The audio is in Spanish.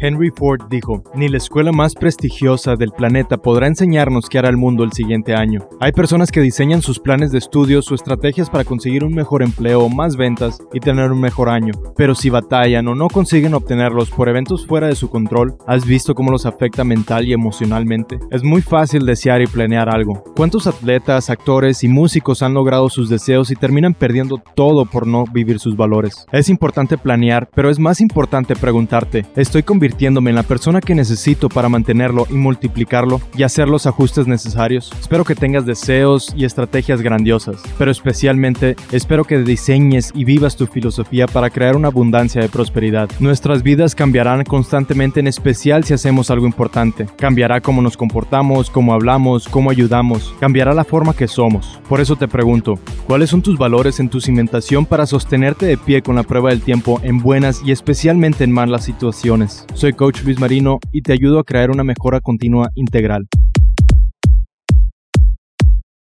Henry Ford dijo, ni la escuela más prestigiosa del planeta podrá enseñarnos qué hará el mundo el siguiente año. Hay personas que diseñan sus planes de estudios o estrategias para conseguir un mejor empleo, más ventas y tener un mejor año. Pero si batallan o no consiguen obtenerlos por eventos fuera de su control, ¿has visto cómo los afecta mental y emocionalmente? Es muy fácil desear y planear algo. ¿Cuántos atletas, actores y músicos han logrado sus deseos y terminan perdiendo todo por no vivir sus valores? Es importante planear, pero es más importante preguntarte, ¿estoy convirtiéndome en la persona que necesito para mantenerlo y multiplicarlo y hacer los ajustes necesarios? Espero que tengas deseos y estrategias grandiosas, pero especialmente espero que diseñes y vivas tu filosofía para crear una abundancia de prosperidad. Nuestras vidas cambiarán constantemente, en especial si hacemos algo importante. Cambiará cómo nos comportamos, cómo hablamos, cómo ayudamos. Cambiará la forma que somos. Por eso te pregunto, ¿cuáles son tus valores en tu cimentación para sostenerte de pie con la prueba del tiempo en buenas y especialmente en malas situaciones? Soy Coach Luis Marino y te ayudo a crear una mejora continua integral.